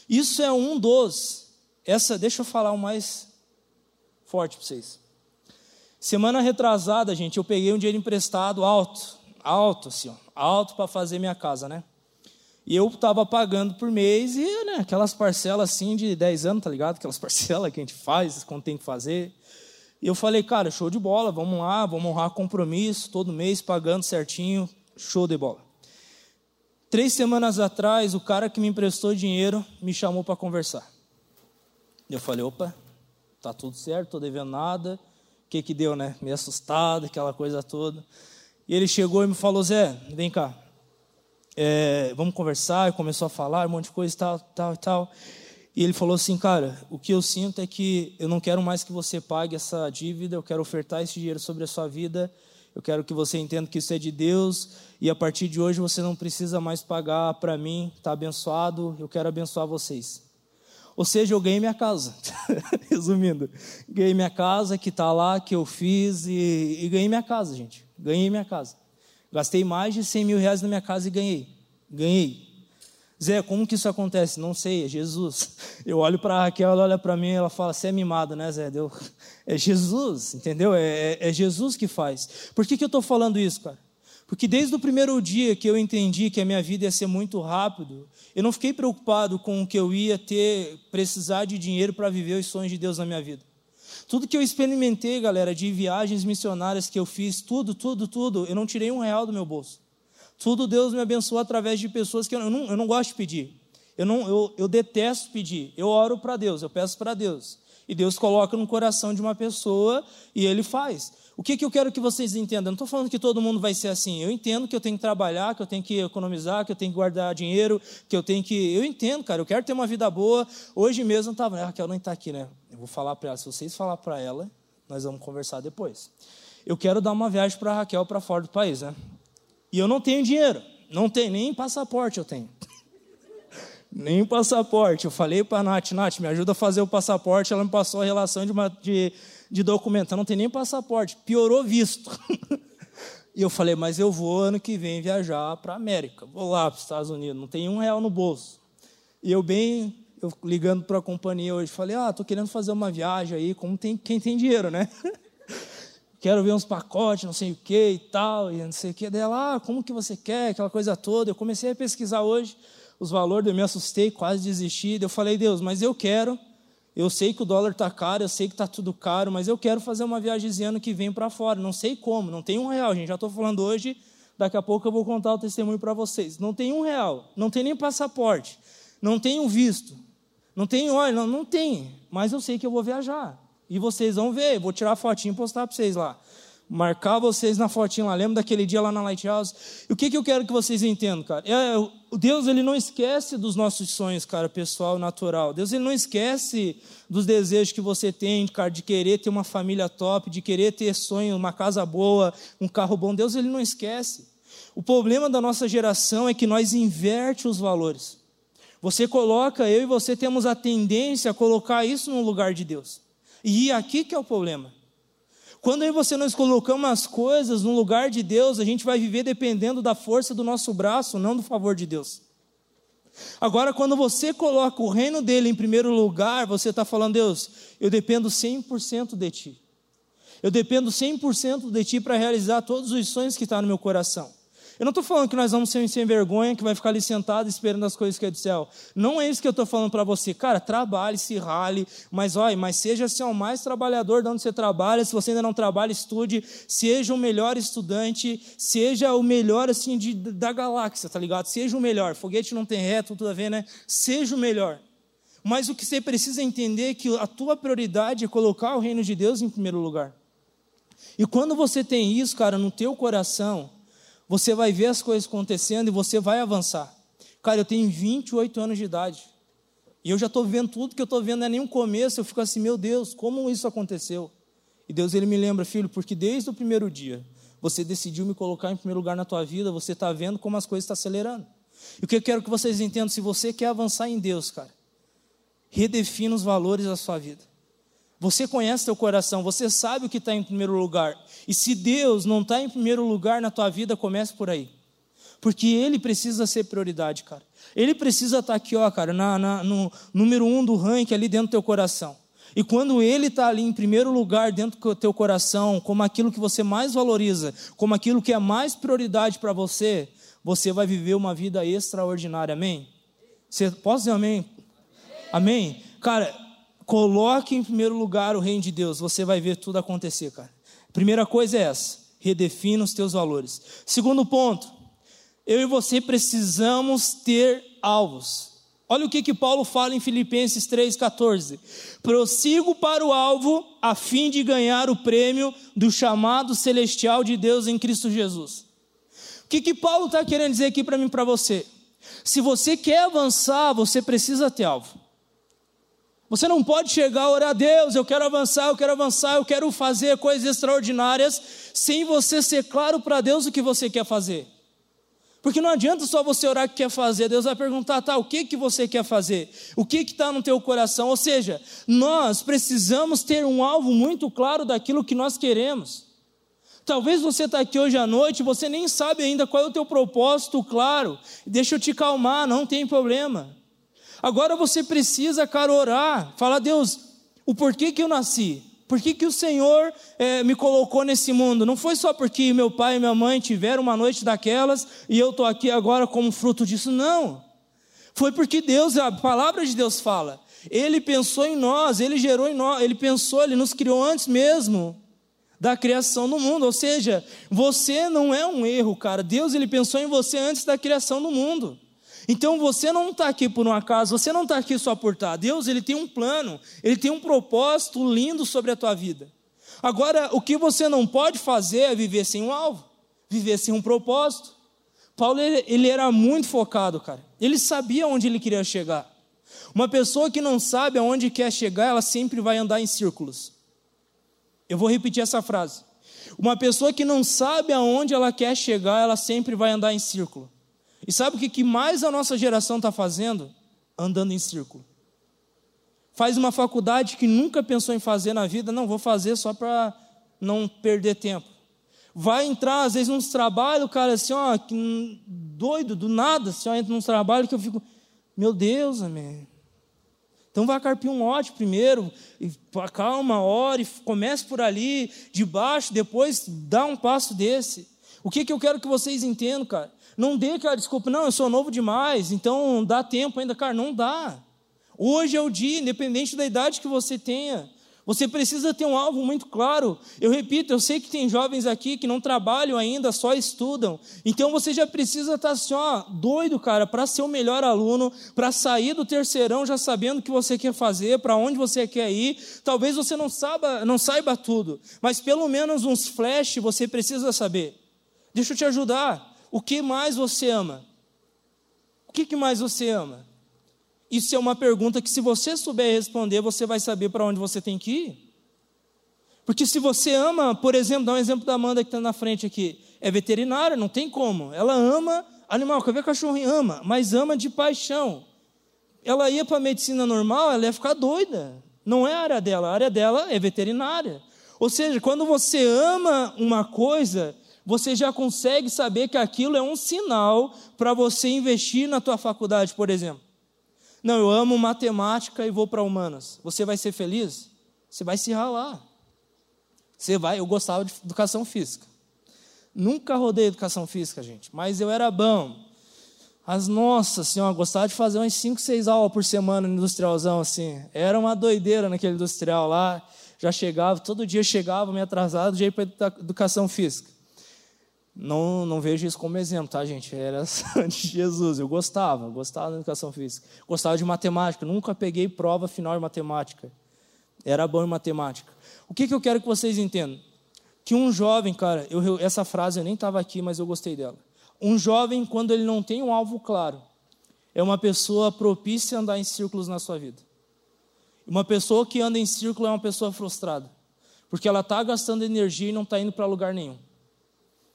Isso é um dos. Essa, deixa eu falar o mais forte para vocês. Semana retrasada, gente, eu peguei um dinheiro emprestado alto, alto assim, ó, alto para fazer minha casa, né? E eu estava pagando por mês e né, aquelas parcelas assim de 10 anos, tá ligado? Aquelas parcelas que a gente faz quando tem que fazer. E eu falei, cara, show de bola, vamos lá, vamos honrar compromisso, todo mês pagando certinho, show de bola. Três semanas atrás, o cara que me emprestou dinheiro me chamou para conversar. Eu falei, opa, tá tudo certo, tô devendo nada. O que que deu, né? Meio assustado, aquela coisa toda. E ele chegou e me falou, Zé, vem cá, é, vamos conversar, começou a falar um monte de coisa tal, tal e tal. E ele falou assim, cara, o que eu sinto é que eu não quero mais que você pague essa dívida, eu quero ofertar esse dinheiro sobre a sua vida, eu quero que você entenda que isso é de Deus, e a partir de hoje você não precisa mais pagar para mim, está abençoado, eu quero abençoar vocês. Ou seja, eu ganhei minha casa. Resumindo, ganhei minha casa que está lá, que eu fiz, e, e ganhei minha casa, gente. Ganhei minha casa. Gastei mais de 100 mil reais na minha casa e ganhei. Ganhei. Zé, como que isso acontece? Não sei, é Jesus. Eu olho para a Raquel, ela olha para mim, ela fala, você é mimado, né, Zé? Deu... É Jesus, entendeu? É, é, é Jesus que faz. Por que, que eu estou falando isso, cara? Porque desde o primeiro dia que eu entendi que a minha vida ia ser muito rápido, eu não fiquei preocupado com o que eu ia ter, precisar de dinheiro para viver os sonhos de Deus na minha vida. Tudo que eu experimentei, galera, de viagens missionárias que eu fiz, tudo, tudo, tudo, eu não tirei um real do meu bolso. Tudo Deus me abençoou através de pessoas que eu não, eu não gosto de pedir. Eu, não, eu, eu detesto pedir. Eu oro para Deus, eu peço para Deus. E Deus coloca no coração de uma pessoa e Ele faz. O que, que eu quero que vocês entendam? Eu não estou falando que todo mundo vai ser assim. Eu entendo que eu tenho que trabalhar, que eu tenho que economizar, que eu tenho que guardar dinheiro, que eu tenho que. Eu entendo, cara. Eu quero ter uma vida boa. Hoje mesmo estava. A Raquel não está aqui, né? Vou falar para ela. Se vocês falar para ela, nós vamos conversar depois. Eu quero dar uma viagem para Raquel para fora do país, né? E eu não tenho dinheiro, não tenho, nem passaporte eu tenho. nem passaporte. Eu falei para a Nath, Nath, me ajuda a fazer o passaporte. Ela me passou a relação de, uma, de, de documento. Eu não tenho nem passaporte, piorou visto. e eu falei, mas eu vou ano que vem viajar para a América. Vou lá para os Estados Unidos, não tenho um real no bolso. E eu bem, eu ligando para a companhia hoje, falei, ah, estou querendo fazer uma viagem aí, como tem, quem tem dinheiro, né? quero ver uns pacotes, não sei o que e tal, e não sei o que. Dela, ah, como que você quer, aquela coisa toda. Eu comecei a pesquisar hoje os valores, eu me assustei, quase desisti. Eu falei, Deus, mas eu quero. Eu sei que o dólar está caro, eu sei que está tudo caro, mas eu quero fazer uma viagem ano que vem para fora. Não sei como, não tem um real, gente. Já estou falando hoje, daqui a pouco eu vou contar o testemunho para vocês. Não tem um real, não tem nem passaporte, não tem um visto, não tem, olha, não, não tem, mas eu sei que eu vou viajar. E vocês vão ver, vou tirar a fotinho e postar para vocês lá. Marcar vocês na fotinha lá. Lembra daquele dia lá na Lighthouse? E o que, que eu quero que vocês entendam, cara? É, o Deus ele não esquece dos nossos sonhos, cara, pessoal, natural. Deus ele não esquece dos desejos que você tem, cara, de querer ter uma família top, de querer ter sonho, uma casa boa, um carro bom. Deus ele não esquece. O problema da nossa geração é que nós inverte os valores. Você coloca, eu e você temos a tendência a colocar isso no lugar de Deus. E aqui que é o problema. Quando eu e você nós colocamos as coisas no lugar de Deus, a gente vai viver dependendo da força do nosso braço, não do favor de Deus. Agora, quando você coloca o reino dele em primeiro lugar, você está falando, Deus, eu dependo 100% de ti. Eu dependo 100% de ti para realizar todos os sonhos que estão tá no meu coração. Eu não estou falando que nós vamos ser sem vergonha que vai ficar ali sentado esperando as coisas que é do céu. Não é isso que eu estou falando para você. Cara, trabalhe, se rale, mas olha, mas seja assim, o mais trabalhador de onde você trabalha. Se você ainda não trabalha, estude. Seja o melhor estudante. Seja o melhor assim de, da galáxia, tá ligado? Seja o melhor. Foguete não tem reto, tudo a ver, né? Seja o melhor. Mas o que você precisa entender é que a tua prioridade é colocar o reino de Deus em primeiro lugar. E quando você tem isso, cara, no teu coração, você vai ver as coisas acontecendo e você vai avançar. Cara, eu tenho 28 anos de idade. E eu já estou vendo tudo que eu estou vendo, não é nenhum começo. Eu fico assim, meu Deus, como isso aconteceu? E Deus ele me lembra, filho, porque desde o primeiro dia você decidiu me colocar em primeiro lugar na tua vida, você está vendo como as coisas estão acelerando. E o que eu quero que vocês entendam, se você quer avançar em Deus, cara, redefina os valores da sua vida. Você conhece teu coração, você sabe o que está em primeiro lugar. E se Deus não está em primeiro lugar na tua vida, comece por aí. Porque Ele precisa ser prioridade, cara. Ele precisa estar tá aqui, ó, cara, na, na, no número um do ranking ali dentro do teu coração. E quando Ele está ali em primeiro lugar dentro do teu coração, como aquilo que você mais valoriza, como aquilo que é mais prioridade para você, você vai viver uma vida extraordinária. Amém? Você, posso dizer amém? Amém? Cara, Coloque em primeiro lugar o reino de Deus, você vai ver tudo acontecer, cara. Primeira coisa é essa: redefina os teus valores. Segundo ponto, eu e você precisamos ter alvos. Olha o que, que Paulo fala em Filipenses 3,14: prossigo para o alvo a fim de ganhar o prêmio do chamado celestial de Deus em Cristo Jesus. O que, que Paulo está querendo dizer aqui para mim para você? Se você quer avançar, você precisa ter alvo. Você não pode chegar a orar a Deus, eu quero avançar, eu quero avançar, eu quero fazer coisas extraordinárias, sem você ser claro para Deus o que você quer fazer. Porque não adianta só você orar o que quer fazer, Deus vai perguntar, tá, o que, que você quer fazer? O que está no teu coração? Ou seja, nós precisamos ter um alvo muito claro daquilo que nós queremos. Talvez você está aqui hoje à noite, você nem sabe ainda qual é o teu propósito, claro. Deixa eu te calmar, não tem problema. Agora você precisa, cara, orar, falar, Deus, o porquê que eu nasci? Por que, que o Senhor é, me colocou nesse mundo? Não foi só porque meu pai e minha mãe tiveram uma noite daquelas e eu estou aqui agora como fruto disso, não. Foi porque Deus, a palavra de Deus fala, Ele pensou em nós, Ele gerou em nós, Ele pensou, Ele nos criou antes mesmo da criação do mundo. Ou seja, você não é um erro, cara. Deus ele pensou em você antes da criação do mundo. Então você não está aqui por um acaso, você não está aqui só por estar. Tá. Deus ele tem um plano, ele tem um propósito lindo sobre a tua vida. Agora, o que você não pode fazer é viver sem um alvo, viver sem um propósito. Paulo ele, ele era muito focado, cara. Ele sabia onde ele queria chegar. Uma pessoa que não sabe aonde quer chegar, ela sempre vai andar em círculos. Eu vou repetir essa frase. Uma pessoa que não sabe aonde ela quer chegar, ela sempre vai andar em círculo. E sabe o que mais a nossa geração está fazendo? Andando em círculo. Faz uma faculdade que nunca pensou em fazer na vida, não, vou fazer só para não perder tempo. Vai entrar, às vezes, nos trabalhos, cara, assim, ó, doido, do nada, assim, ó, entra nos trabalhos que eu fico, meu Deus, amém. Então vai carpir um lote primeiro, e calma, ore, comece por ali, de baixo, depois dá um passo desse. O que, que eu quero que vocês entendam, cara? Não dê aquela desculpa, não, eu sou novo demais, então dá tempo ainda, cara, não dá. Hoje é o dia, independente da idade que você tenha. Você precisa ter um alvo muito claro. Eu repito, eu sei que tem jovens aqui que não trabalham ainda, só estudam. Então você já precisa estar assim, ó, doido, cara, para ser o melhor aluno, para sair do terceirão já sabendo o que você quer fazer, para onde você quer ir. Talvez você não saiba, não saiba tudo, mas pelo menos uns flash você precisa saber. Deixa eu te ajudar. O que mais você ama? O que, que mais você ama? Isso é uma pergunta que, se você souber responder, você vai saber para onde você tem que ir. Porque se você ama, por exemplo, dá um exemplo da Amanda que está na frente aqui, é veterinária, não tem como. Ela ama animal, quer ver cachorro ama, mas ama de paixão. Ela ia para a medicina normal, ela ia ficar doida. Não é a área dela, a área dela é veterinária. Ou seja, quando você ama uma coisa, você já consegue saber que aquilo é um sinal para você investir na tua faculdade, por exemplo. Não, eu amo matemática e vou para humanas. Você vai ser feliz? Você vai se ralar. Você vai, eu gostava de educação física. Nunca rodei educação física, gente, mas eu era bom. As nossas senhora, gostava de fazer umas 5, 6 aulas por semana no industrialzão, assim. Era uma doideira naquele industrial lá. Já chegava, todo dia chegava, me atrasado, já ia para educação física. Não, não vejo isso como exemplo, tá, gente? Era de Jesus. Eu gostava, gostava da educação física. Gostava de matemática. Nunca peguei prova final de matemática. Era bom em matemática. O que, que eu quero que vocês entendam? Que um jovem, cara, eu, essa frase eu nem estava aqui, mas eu gostei dela. Um jovem, quando ele não tem um alvo claro, é uma pessoa propícia a andar em círculos na sua vida. Uma pessoa que anda em círculo é uma pessoa frustrada, porque ela está gastando energia e não está indo para lugar nenhum.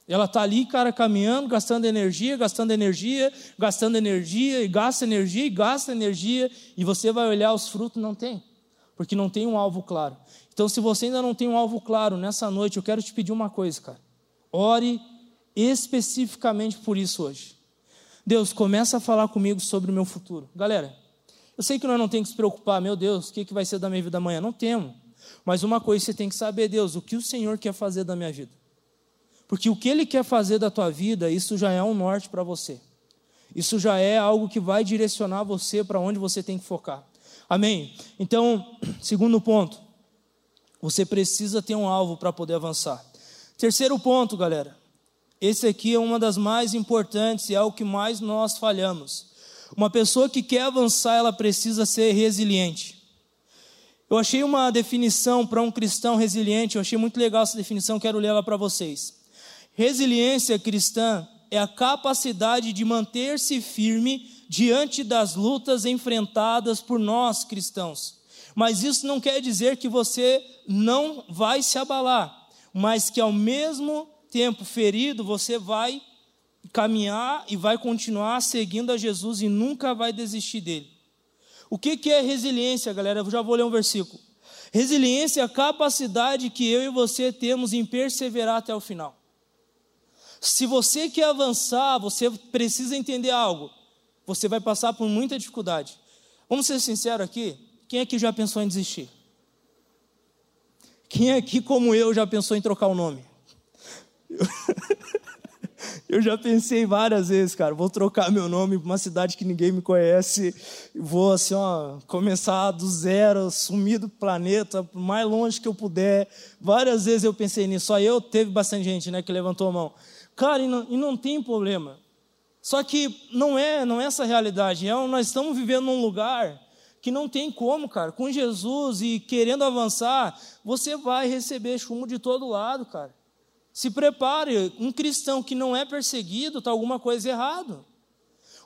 Ela está ali, cara, caminhando, gastando energia, gastando energia, gastando energia, e gasta energia, e gasta energia, e você vai olhar os frutos, não tem, porque não tem um alvo claro. Então, se você ainda não tem um alvo claro nessa noite, eu quero te pedir uma coisa, cara. Ore especificamente por isso hoje. Deus, começa a falar comigo sobre o meu futuro. Galera, eu sei que nós não temos que se preocupar, meu Deus, o que, que vai ser da minha vida amanhã? Não temos. Mas uma coisa você tem que saber, Deus, o que o Senhor quer fazer da minha vida. Porque o que Ele quer fazer da tua vida, isso já é um norte para você. Isso já é algo que vai direcionar você para onde você tem que focar. Amém? Então, segundo ponto, você precisa ter um alvo para poder avançar. Terceiro ponto, galera. Esse aqui é uma das mais importantes e é o que mais nós falhamos. Uma pessoa que quer avançar, ela precisa ser resiliente. Eu achei uma definição para um cristão resiliente, eu achei muito legal essa definição, quero ler ela para vocês. Resiliência cristã é a capacidade de manter-se firme diante das lutas enfrentadas por nós cristãos. Mas isso não quer dizer que você não vai se abalar, mas que ao mesmo tempo ferido você vai caminhar e vai continuar seguindo a Jesus e nunca vai desistir dele. O que, é resiliência, galera? Eu já vou ler um versículo. Resiliência é a capacidade que eu e você temos em perseverar até o final. Se você quer avançar, você precisa entender algo. Você vai passar por muita dificuldade. Vamos ser sinceros aqui. Quem aqui já pensou em desistir? Quem aqui, como eu, já pensou em trocar o nome? Eu já pensei várias vezes, cara, vou trocar meu nome para uma cidade que ninguém me conhece, vou assim, ó, começar do zero, sumir do planeta, mais longe que eu puder. Várias vezes eu pensei nisso, só eu, teve bastante gente, né, que levantou a mão. Cara, e não, e não tem problema. Só que não é, não é essa a realidade, é, nós estamos vivendo num lugar que não tem como, cara. Com Jesus e querendo avançar, você vai receber chumbo de todo lado, cara. Se prepare, um cristão que não é perseguido, está alguma coisa errado.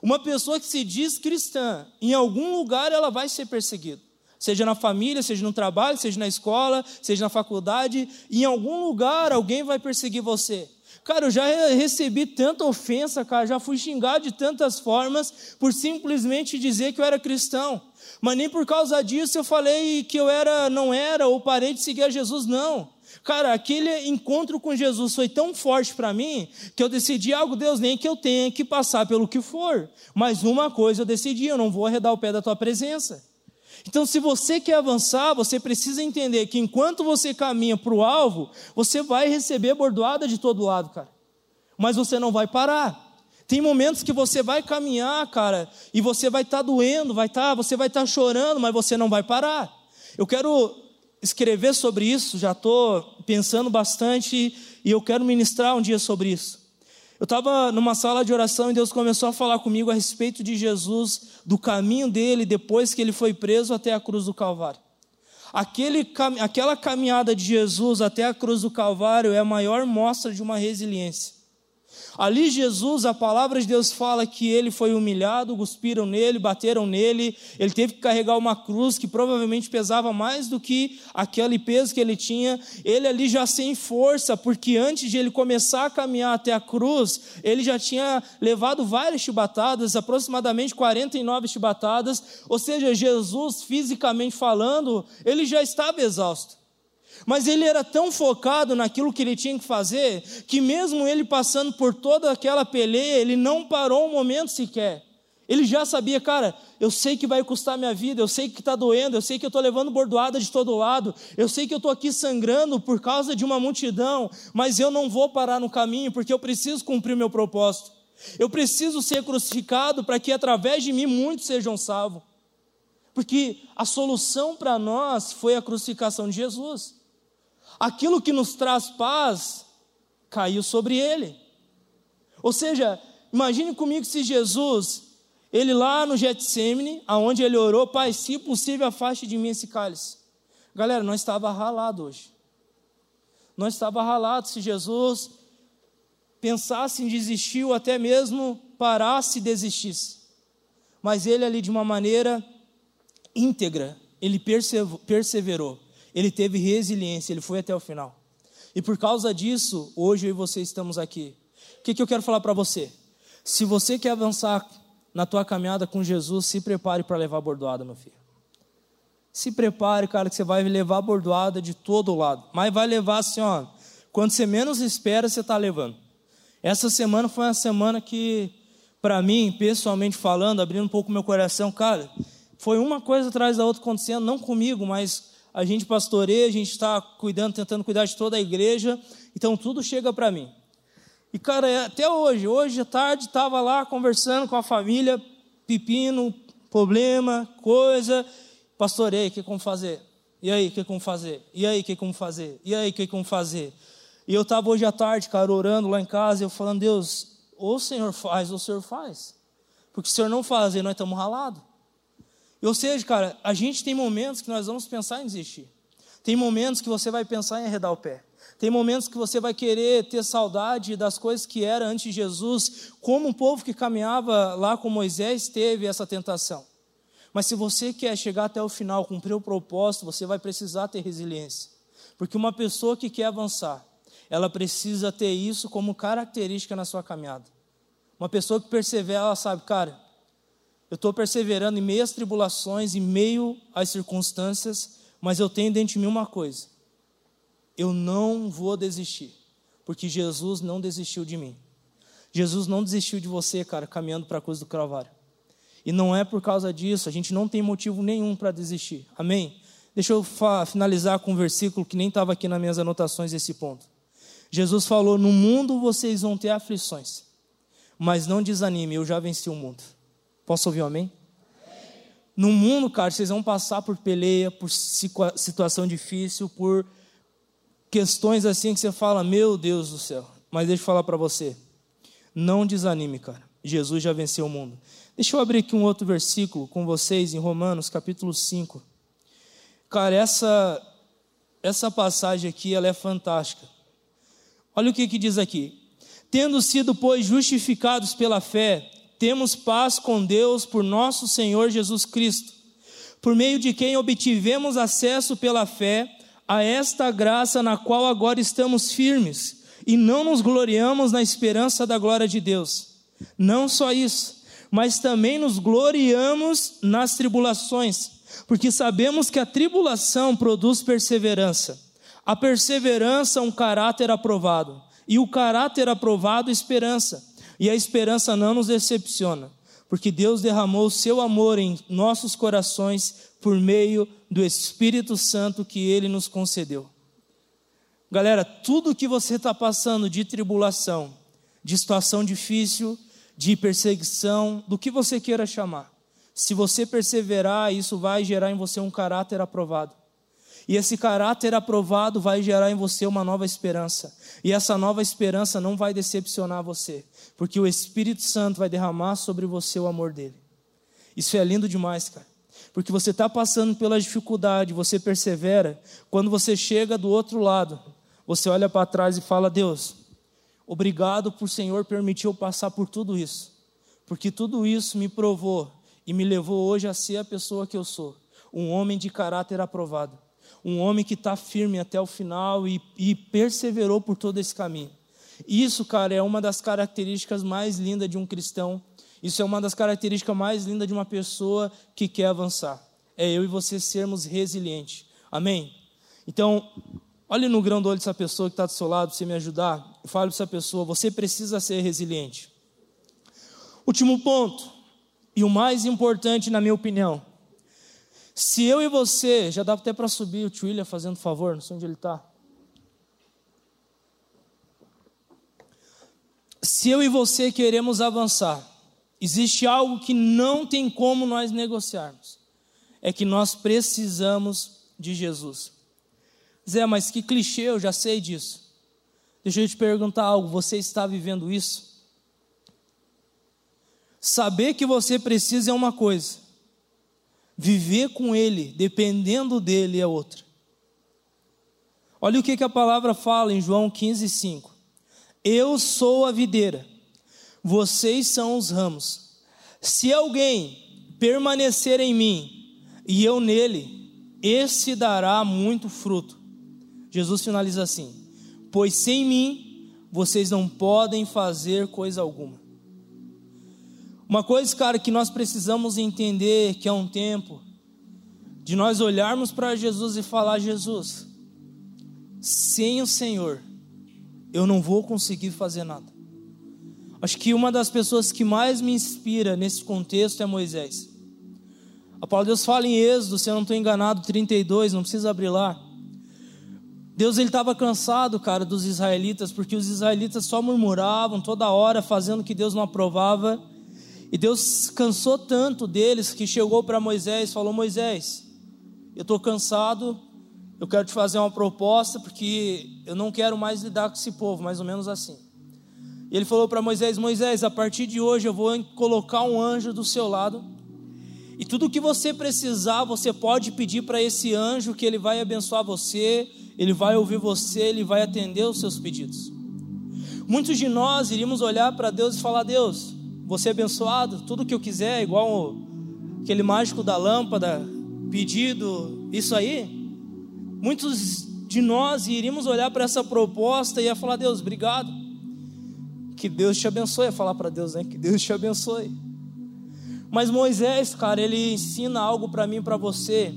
Uma pessoa que se diz cristã, em algum lugar ela vai ser perseguida. Seja na família, seja no trabalho, seja na escola, seja na faculdade, em algum lugar alguém vai perseguir você. Cara, eu já recebi tanta ofensa, cara, já fui xingado de tantas formas por simplesmente dizer que eu era cristão. Mas nem por causa disso eu falei que eu era, não era, ou parei de seguir a Jesus, não. Cara, aquele encontro com Jesus foi tão forte para mim que eu decidi algo, Deus, nem que eu tenha que passar pelo que for. Mas uma coisa eu decidi, eu não vou arredar o pé da tua presença. Então, se você quer avançar, você precisa entender que enquanto você caminha para o alvo, você vai receber bordoada de todo lado, cara. Mas você não vai parar. Tem momentos que você vai caminhar, cara, e você vai estar tá doendo, vai estar, tá, você vai estar tá chorando, mas você não vai parar. Eu quero escrever sobre isso, já estou pensando bastante e eu quero ministrar um dia sobre isso. Eu estava numa sala de oração e Deus começou a falar comigo a respeito de Jesus, do caminho dele depois que ele foi preso até a cruz do Calvário. Aquele, aquela caminhada de Jesus até a cruz do Calvário é a maior mostra de uma resiliência. Ali Jesus, a palavra de Deus fala que ele foi humilhado, cuspiram nele, bateram nele, ele teve que carregar uma cruz que provavelmente pesava mais do que aquele peso que ele tinha. Ele ali já sem força, porque antes de ele começar a caminhar até a cruz, ele já tinha levado várias chibatadas, aproximadamente 49 chibatadas, ou seja, Jesus fisicamente falando, ele já estava exausto. Mas ele era tão focado naquilo que ele tinha que fazer, que mesmo ele passando por toda aquela peleia, ele não parou um momento sequer. Ele já sabia, cara, eu sei que vai custar minha vida, eu sei que está doendo, eu sei que eu estou levando bordoada de todo lado, eu sei que eu estou aqui sangrando por causa de uma multidão, mas eu não vou parar no caminho, porque eu preciso cumprir meu propósito. Eu preciso ser crucificado para que através de mim muitos sejam salvos. Porque a solução para nós foi a crucificação de Jesus aquilo que nos traz paz caiu sobre ele. Ou seja, imagine comigo se Jesus, ele lá no Getsemane, aonde ele orou, Pai, se possível, afaste de mim esse cálice. Galera, não estava ralado hoje. Não estava ralado se Jesus pensasse em desistir ou até mesmo parasse e desistisse. Mas ele ali de uma maneira íntegra, ele perseverou ele teve resiliência, ele foi até o final. E por causa disso, hoje eu e você estamos aqui. O que, que eu quero falar para você? Se você quer avançar na tua caminhada com Jesus, se prepare para levar a bordoada, meu filho. Se prepare, cara, que você vai levar a bordoada de todo lado. Mas vai levar assim, ó. Quando você menos espera, você está levando. Essa semana foi uma semana que, para mim, pessoalmente falando, abrindo um pouco meu coração, cara, foi uma coisa atrás da outra acontecendo, não comigo, mas a gente pastoreia, a gente está cuidando, tentando cuidar de toda a igreja, então tudo chega para mim. E, cara, é, até hoje, hoje à tarde, estava lá conversando com a família, pepino, problema, coisa, pastorei, o que como fazer? E aí, o que como fazer? E aí, o que como fazer? E aí, o que como fazer? E eu estava hoje à tarde, cara, orando lá em casa, eu falando, Deus, ou o Senhor faz, ou o Senhor faz. Porque se o Senhor não fazer, nós estamos ralados. Ou seja, cara, a gente tem momentos que nós vamos pensar em desistir. Tem momentos que você vai pensar em arredar o pé. Tem momentos que você vai querer ter saudade das coisas que era antes de Jesus, como um povo que caminhava lá com Moisés teve essa tentação. Mas se você quer chegar até o final, cumprir o propósito, você vai precisar ter resiliência. Porque uma pessoa que quer avançar, ela precisa ter isso como característica na sua caminhada. Uma pessoa que persevera, ela sabe, cara, eu estou perseverando em meio às tribulações, em meio às circunstâncias, Mas eu tenho dentro de mim uma coisa: eu não vou desistir, porque Jesus não desistiu de mim. Jesus não desistiu de você, cara, caminhando para a cruz do Calvário. E não é por causa disso, a gente não tem motivo nenhum para desistir. Amém? Deixa eu finalizar com um versículo que nem estava aqui nas minhas anotações esse ponto. Jesus falou: No mundo vocês vão ter aflições, mas não desanime, eu já venci o mundo. Posso ouvir um amém? No mundo, cara, vocês vão passar por peleia, por situação difícil, por questões assim que você fala, meu Deus do céu. Mas deixa eu falar para você, não desanime, cara. Jesus já venceu o mundo. Deixa eu abrir aqui um outro versículo com vocês em Romanos, capítulo 5. Cara, essa essa passagem aqui, ela é fantástica. Olha o que que diz aqui: Tendo sido, pois, justificados pela fé, temos paz com Deus por nosso Senhor Jesus Cristo, por meio de quem obtivemos acesso pela fé a esta graça na qual agora estamos firmes e não nos gloriamos na esperança da glória de Deus. Não só isso, mas também nos gloriamos nas tribulações, porque sabemos que a tribulação produz perseverança. A perseverança, um caráter aprovado, e o caráter aprovado, esperança. E a esperança não nos decepciona, porque Deus derramou o seu amor em nossos corações por meio do Espírito Santo que ele nos concedeu. Galera, tudo que você está passando de tribulação, de situação difícil, de perseguição, do que você queira chamar, se você perseverar, isso vai gerar em você um caráter aprovado. E esse caráter aprovado vai gerar em você uma nova esperança. E essa nova esperança não vai decepcionar você, porque o Espírito Santo vai derramar sobre você o amor dele. Isso é lindo demais, cara. Porque você está passando pela dificuldade, você persevera. Quando você chega do outro lado, você olha para trás e fala: Deus, obrigado por Senhor permitir eu passar por tudo isso. Porque tudo isso me provou e me levou hoje a ser a pessoa que eu sou. Um homem de caráter aprovado um homem que está firme até o final e, e perseverou por todo esse caminho. Isso, cara, é uma das características mais lindas de um cristão. Isso é uma das características mais lindas de uma pessoa que quer avançar. É eu e você sermos resilientes. Amém? Então, olhe no grão do olho dessa pessoa que está do seu lado, você me ajudar. Fale para essa pessoa: você precisa ser resiliente. Último ponto, e o mais importante, na minha opinião. Se eu e você, já dá até para subir o tio William fazendo favor, não sei onde ele está. Se eu e você queremos avançar, existe algo que não tem como nós negociarmos. É que nós precisamos de Jesus. Zé, mas que clichê, eu já sei disso. Deixa eu te perguntar algo: você está vivendo isso? Saber que você precisa é uma coisa, Viver com Ele, dependendo dele, é outra. Olha o que, que a palavra fala em João 15, 5. Eu sou a videira, vocês são os ramos. Se alguém permanecer em mim e eu nele, esse dará muito fruto. Jesus finaliza assim: Pois sem mim vocês não podem fazer coisa alguma. Uma coisa, cara, que nós precisamos entender que é um tempo de nós olharmos para Jesus e falar: Jesus, sem o Senhor, eu não vou conseguir fazer nada. Acho que uma das pessoas que mais me inspira nesse contexto é Moisés. A palavra de Deus fala em Êxodo, se eu não estou enganado, 32, não precisa abrir lá. Deus ele estava cansado, cara, dos israelitas, porque os israelitas só murmuravam toda hora, fazendo o que Deus não aprovava. E Deus cansou tanto deles que chegou para Moisés e falou: Moisés, eu estou cansado, eu quero te fazer uma proposta, porque eu não quero mais lidar com esse povo, mais ou menos assim. E ele falou para Moisés: Moisés, a partir de hoje eu vou colocar um anjo do seu lado, e tudo que você precisar, você pode pedir para esse anjo que ele vai abençoar você, ele vai ouvir você, ele vai atender os seus pedidos. Muitos de nós iríamos olhar para Deus e falar: Deus, você é abençoado, tudo que eu quiser, igual aquele mágico da lâmpada, pedido, isso aí. Muitos de nós iríamos olhar para essa proposta e ia falar: Deus, obrigado. Que Deus te abençoe. Ia falar para Deus, né? Que Deus te abençoe. Mas Moisés, cara, ele ensina algo para mim para você,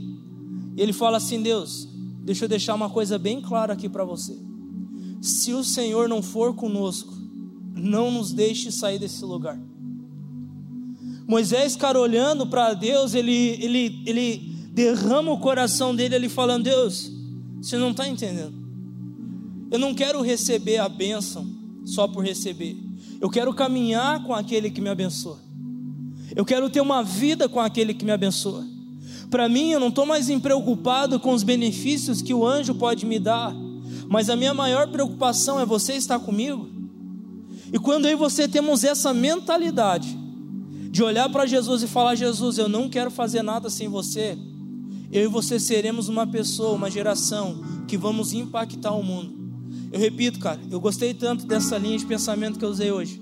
Ele fala assim: Deus, deixa eu deixar uma coisa bem clara aqui para você. Se o Senhor não for conosco, não nos deixe sair desse lugar. Moisés, cara, olhando para Deus, ele, ele, ele derrama o coração dele ali falando: Deus, você não está entendendo. Eu não quero receber a bênção só por receber. Eu quero caminhar com aquele que me abençoa. Eu quero ter uma vida com aquele que me abençoa. Para mim, eu não estou mais preocupado com os benefícios que o anjo pode me dar, mas a minha maior preocupação é você estar comigo. E quando eu e você temos essa mentalidade de olhar para Jesus e falar: Jesus, eu não quero fazer nada sem você, eu e você seremos uma pessoa, uma geração que vamos impactar o mundo. Eu repito, cara, eu gostei tanto dessa linha de pensamento que eu usei hoje.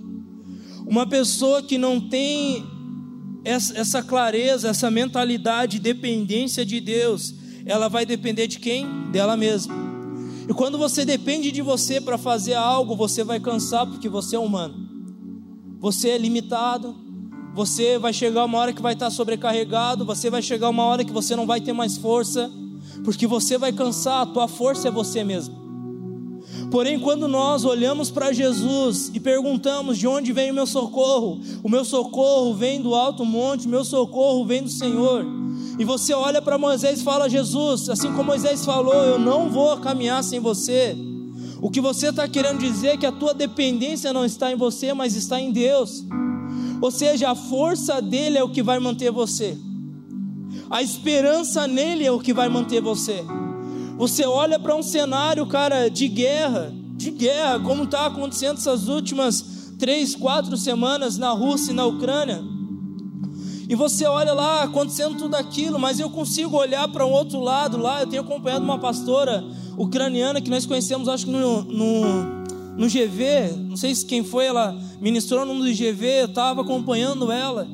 Uma pessoa que não tem essa, clareza, essa mentalidade de dependência de Deus, ela vai depender de quem? Dela mesma. E quando você depende de você para fazer algo, você vai cansar porque você é humano. Você é limitado. Você vai chegar uma hora que vai estar sobrecarregado. Você vai chegar uma hora que você não vai ter mais força, porque você vai cansar. A tua força é você mesmo. Porém, quando nós olhamos para Jesus e perguntamos de onde vem o meu socorro, o meu socorro vem do alto monte, o meu socorro vem do Senhor. E você olha para Moisés e fala: Jesus, assim como Moisés falou, eu não vou caminhar sem você. O que você está querendo dizer é que a tua dependência não está em você, mas está em Deus. Ou seja, a força dele é o que vai manter você, a esperança nele é o que vai manter você. Você olha para um cenário, cara, de guerra, de guerra, como está acontecendo essas últimas três, quatro semanas na Rússia e na Ucrânia. E você olha lá acontecendo tudo aquilo, mas eu consigo olhar para um outro lado lá. Eu tenho acompanhado uma pastora ucraniana que nós conhecemos, acho que no, no, no GV, não sei se quem foi, ela ministrou no GV, eu estava acompanhando ela.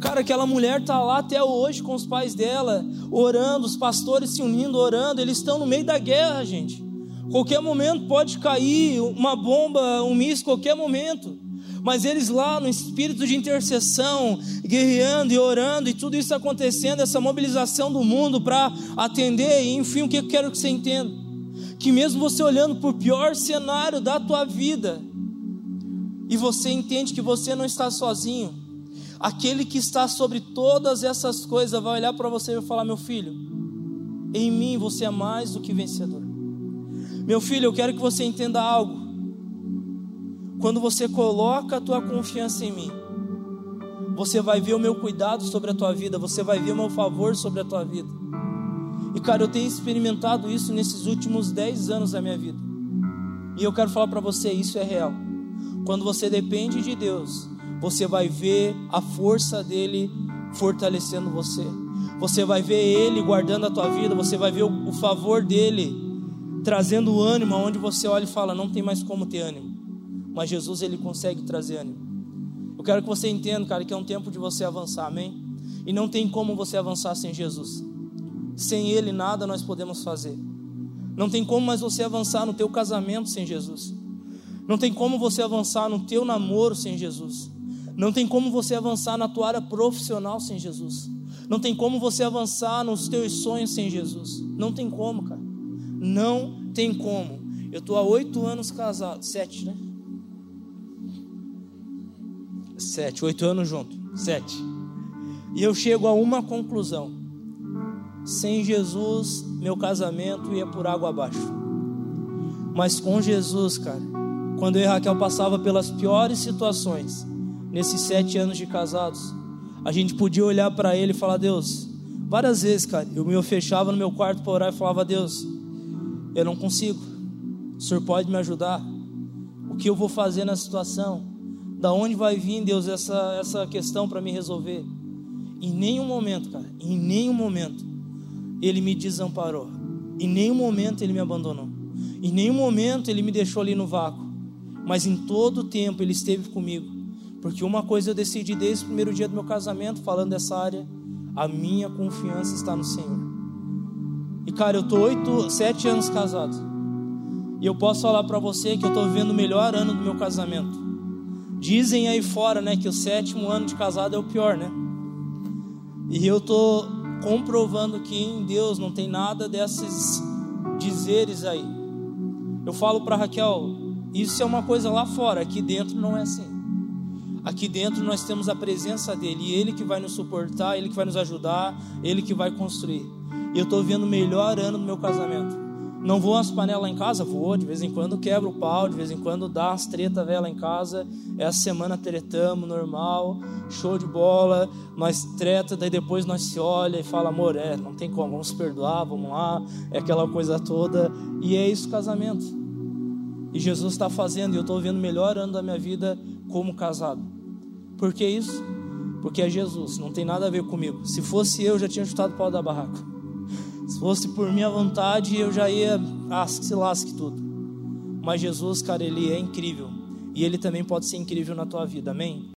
Cara, aquela mulher está lá até hoje com os pais dela, orando, os pastores se unindo, orando. Eles estão no meio da guerra, gente. Qualquer momento pode cair uma bomba, um míssil, qualquer momento. Mas eles lá no espírito de intercessão, guerreando e orando, e tudo isso acontecendo, essa mobilização do mundo para atender. E enfim, o que eu quero que você entenda? Que mesmo você olhando para o pior cenário da tua vida, e você entende que você não está sozinho, Aquele que está sobre todas essas coisas vai olhar para você e vai falar: Meu filho, em mim você é mais do que vencedor. Meu filho, eu quero que você entenda algo. Quando você coloca a tua confiança em mim, você vai ver o meu cuidado sobre a tua vida, você vai ver o meu favor sobre a tua vida. E cara, eu tenho experimentado isso nesses últimos 10 anos da minha vida. E eu quero falar para você, isso é real. Quando você depende de Deus, você vai ver a força dele fortalecendo você. Você vai ver ele guardando a tua vida, você vai ver o, favor dele trazendo ânimo aonde você olha e fala, não tem mais como ter ânimo. Mas Jesus ele consegue trazer ânimo. Eu quero que você entenda, cara, que é um tempo de você avançar, amém? E não tem como você avançar sem Jesus. Sem ele nada nós podemos fazer. Não tem como mais você avançar no teu casamento sem Jesus. Não tem como você avançar no teu namoro sem Jesus. Não tem como você avançar na tua área profissional sem Jesus. Não tem como você avançar nos teus sonhos sem Jesus. Não tem como, cara. Não tem como. Eu estou há oito anos casado. Sete, né? Sete, oito anos junto. Sete. E eu chego a uma conclusão. Sem Jesus, meu casamento ia por água abaixo. Mas com Jesus, cara, quando eu e Raquel passava pelas piores situações, nesses sete anos de casados, a gente podia olhar para ele e falar: Deus, várias vezes, cara, eu me fechava no meu quarto para orar e falava: Deus, eu não consigo, o Senhor pode me ajudar? O que eu vou fazer na situação? Da onde vai vir, Deus, essa, essa questão para me resolver? Em nenhum momento, cara, em nenhum momento, ele me desamparou, em nenhum momento ele me abandonou, em nenhum momento ele me deixou ali no vácuo, mas em todo o tempo ele esteve comigo porque uma coisa eu decidi desde o primeiro dia do meu casamento, falando dessa área, a minha confiança está no Senhor. E cara, eu tô oito, sete anos casado. E eu posso falar para você que eu tô vivendo o melhor ano do meu casamento. Dizem aí fora, né, que o sétimo ano de casado é o pior, né? E eu tô comprovando que em Deus não tem nada desses dizeres aí. Eu falo para Raquel, isso é uma coisa lá fora, aqui dentro não é assim. Aqui dentro nós temos a presença dele, e ele que vai nos suportar, ele que vai nos ajudar, ele que vai construir. E eu estou vendo o melhor ano do meu casamento. Não vou as panelas em casa? Vou, de vez em quando quebro o pau, de vez em quando dá as treta vela em casa. Essa semana tretamos, normal, show de bola. Nós treta, daí depois nós se olha e fala, amor, é, não tem como, vamos perdoar, vamos lá, é aquela coisa toda. E é isso casamento. E Jesus está fazendo, e eu estou vendo o melhor ano da minha vida como casado. Por que isso? Porque é Jesus, não tem nada a ver comigo. Se fosse eu, já tinha chutado o pau da barraca. Se fosse por minha vontade, eu já ia, ah, se lasque tudo. Mas Jesus, cara, ele é incrível. E ele também pode ser incrível na tua vida, amém?